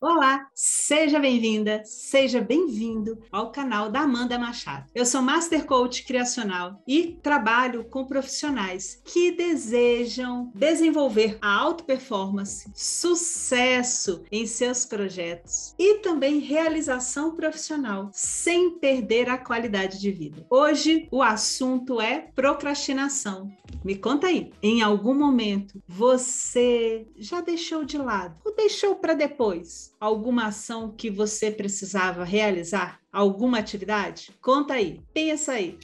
Olá, seja bem-vinda, seja bem-vindo ao canal da Amanda Machado. Eu sou Master Coach Criacional e trabalho com profissionais que desejam desenvolver a alta performance, sucesso em seus projetos e também realização profissional sem perder a qualidade de vida. Hoje o assunto é procrastinação. Me conta aí, em algum momento você já deixou de lado ou deixou para depois? Alguma ação que você precisava realizar? Alguma atividade? Conta aí, pensa aí.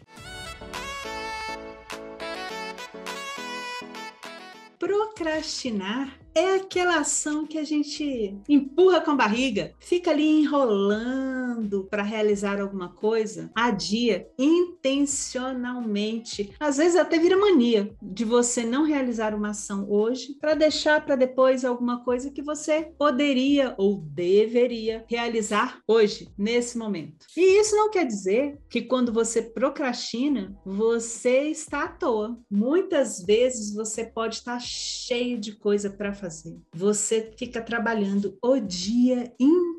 Procrastinar é aquela ação que a gente empurra com a barriga, fica ali enrolando para realizar alguma coisa, adia intencionalmente. Às vezes até vira mania de você não realizar uma ação hoje para deixar para depois alguma coisa que você poderia ou deveria realizar hoje, nesse momento. E isso não quer dizer que quando você procrastina, você está à toa. Muitas vezes você pode estar cheio de coisa para fazer fazer. Você fica trabalhando o dia inteiro,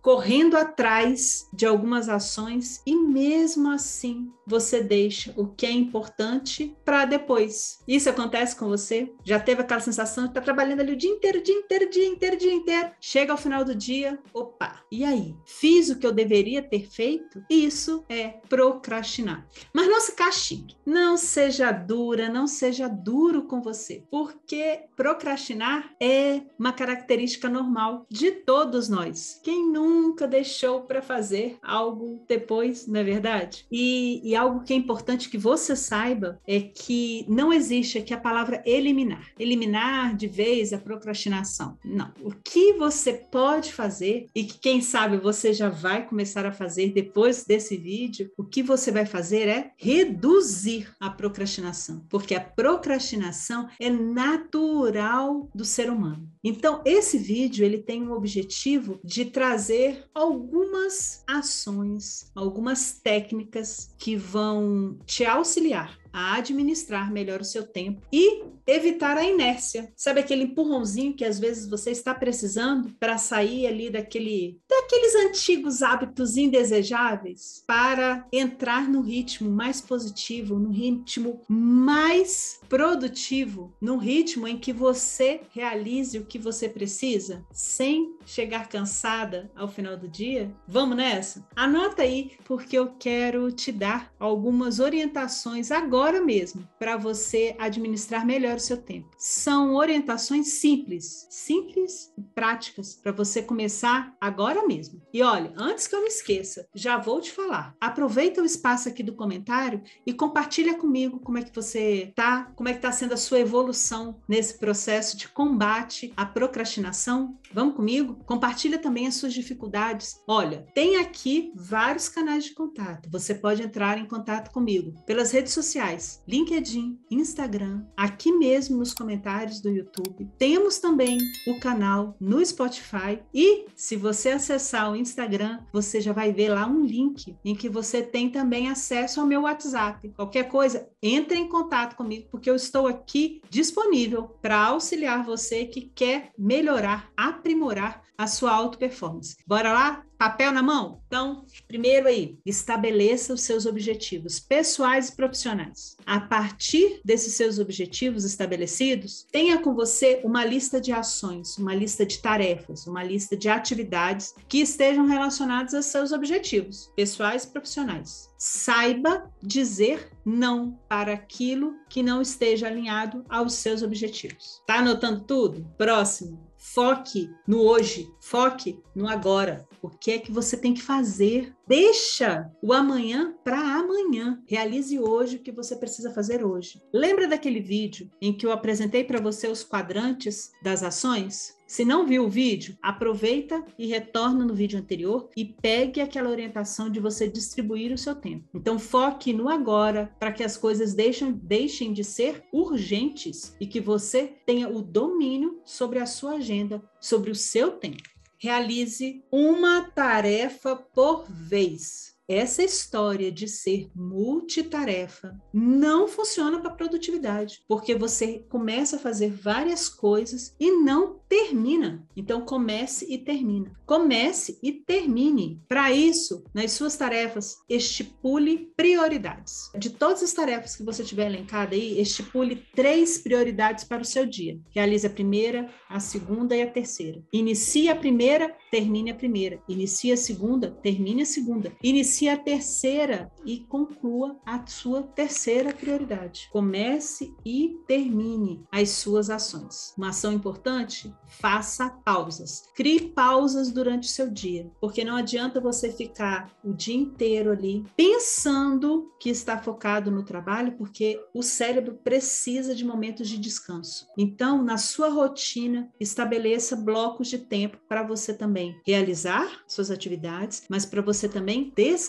correndo atrás de algumas ações e mesmo assim você deixa o que é importante para depois. Isso acontece com você? Já teve aquela sensação de estar tá trabalhando ali o dia inteiro, dia inteiro, dia inteiro, dia inteiro. Chega ao final do dia, opa, e aí? Fiz o que eu deveria ter feito? Isso é procrastinar. Mas não se castigue. Não seja dura, não seja duro com você, porque procrastinar é uma característica normal de todos nós. Quem nunca deixou para fazer algo depois, não é verdade? E, e algo que é importante que você saiba é que não existe aqui a palavra eliminar. Eliminar de vez a procrastinação. Não. O que você pode fazer e que quem sabe você já vai começar a fazer depois desse vídeo, o que você vai fazer é reduzir a procrastinação, porque a procrastinação é natural do ser humano. Então, esse vídeo ele tem o objetivo de trazer algumas ações, algumas técnicas que vão te auxiliar a administrar melhor o seu tempo e evitar a inércia. Sabe aquele empurrãozinho que às vezes você está precisando para sair ali daquele daqueles antigos hábitos indesejáveis para entrar no ritmo mais positivo, no ritmo mais produtivo, no ritmo em que você realize o que você precisa sem chegar cansada ao final do dia? Vamos nessa? Anota aí porque eu quero te dar algumas orientações agora agora mesmo para você administrar melhor o seu tempo. São orientações simples, simples e práticas para você começar agora mesmo. E olha, antes que eu me esqueça, já vou te falar. Aproveita o espaço aqui do comentário e compartilha comigo como é que você tá, como é que está sendo a sua evolução nesse processo de combate à procrastinação. Vamos comigo? Compartilha também as suas dificuldades. Olha, tem aqui vários canais de contato. Você pode entrar em contato comigo pelas redes sociais sociais, LinkedIn, Instagram, aqui mesmo nos comentários do YouTube. Temos também o canal no Spotify e se você acessar o Instagram, você já vai ver lá um link em que você tem também acesso ao meu WhatsApp. Qualquer coisa, entre em contato comigo porque eu estou aqui disponível para auxiliar você que quer melhorar, aprimorar a sua auto performance. Bora lá? Papel na mão? Então, primeiro aí, estabeleça os seus objetivos pessoais e profissionais. A partir desses seus objetivos estabelecidos, tenha com você uma lista de ações, uma lista de tarefas, uma lista de atividades que estejam relacionadas aos seus objetivos pessoais e profissionais. Saiba dizer não para aquilo que não esteja alinhado aos seus objetivos. Tá anotando tudo? Próximo. Foque no hoje, foque no agora. O que é que você tem que fazer? Deixa o amanhã para amanhã. Realize hoje o que você precisa fazer hoje. Lembra daquele vídeo em que eu apresentei para você os quadrantes das ações? Se não viu o vídeo, aproveita e retorna no vídeo anterior e pegue aquela orientação de você distribuir o seu tempo. Então, foque no agora para que as coisas deixem, deixem de ser urgentes e que você tenha o domínio sobre a sua agenda, sobre o seu tempo. Realize uma tarefa por vez. Essa história de ser multitarefa não funciona para produtividade, porque você começa a fazer várias coisas e não termina. Então comece e termina. Comece e termine. Para isso, nas suas tarefas, estipule prioridades. De todas as tarefas que você tiver elencada aí, estipule três prioridades para o seu dia. Realize a primeira, a segunda e a terceira. Inicie a primeira, termine a primeira. Inicie a segunda, termine a segunda. Inicie a terceira e conclua a sua terceira prioridade. Comece e termine as suas ações. Uma ação importante faça pausas. Crie pausas durante o seu dia, porque não adianta você ficar o dia inteiro ali pensando que está focado no trabalho, porque o cérebro precisa de momentos de descanso. Então, na sua rotina, estabeleça blocos de tempo para você também realizar suas atividades, mas para você também descansar.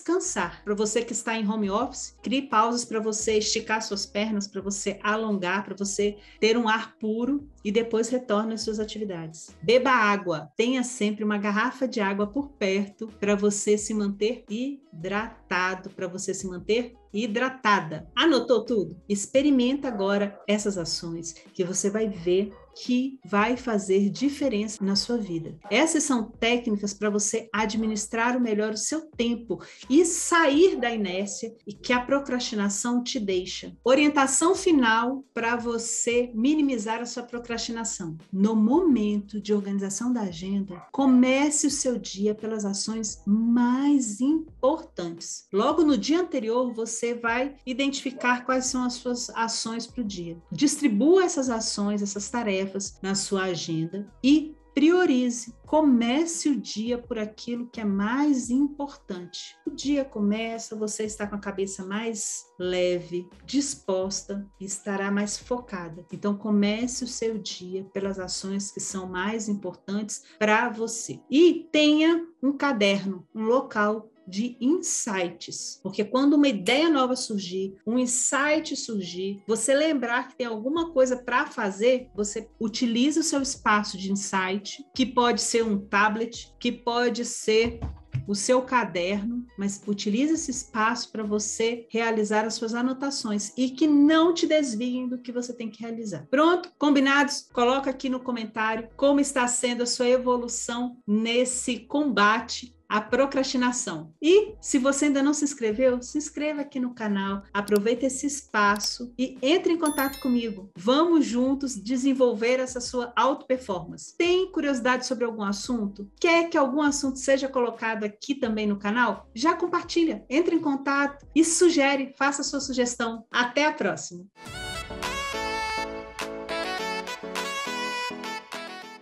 Para você que está em home office, crie pausas para você esticar suas pernas, para você alongar, para você ter um ar puro e depois retorne às suas atividades. Beba água. Tenha sempre uma garrafa de água por perto para você se manter hidratado, para você se manter hidratada. Anotou tudo? Experimenta agora essas ações que você vai ver que vai fazer diferença na sua vida. Essas são técnicas para você administrar o melhor o seu tempo e sair da inércia e que a procrastinação te deixa. Orientação final para você minimizar a sua procrastinação. No momento de organização da agenda, comece o seu dia pelas ações mais importantes. Logo no dia anterior, você vai identificar quais são as suas ações para o dia. Distribua essas ações, essas tarefas na sua agenda e priorize. Comece o dia por aquilo que é mais importante. O dia começa, você está com a cabeça mais leve, disposta e estará mais focada. Então comece o seu dia pelas ações que são mais importantes para você. E tenha um caderno, um local de insights. Porque quando uma ideia nova surgir, um insight surgir, você lembrar que tem alguma coisa para fazer, você utiliza o seu espaço de insight, que pode ser um tablet, que pode ser o seu caderno, mas utilize esse espaço para você realizar as suas anotações e que não te desviem do que você tem que realizar. Pronto? Combinados? Coloca aqui no comentário como está sendo a sua evolução nesse combate a procrastinação. E se você ainda não se inscreveu, se inscreva aqui no canal, aproveite esse espaço e entre em contato comigo. Vamos juntos desenvolver essa sua auto performance. Tem curiosidade sobre algum assunto? Quer que algum assunto seja colocado aqui também no canal? Já compartilha, entre em contato e sugere, faça sua sugestão. Até a próxima.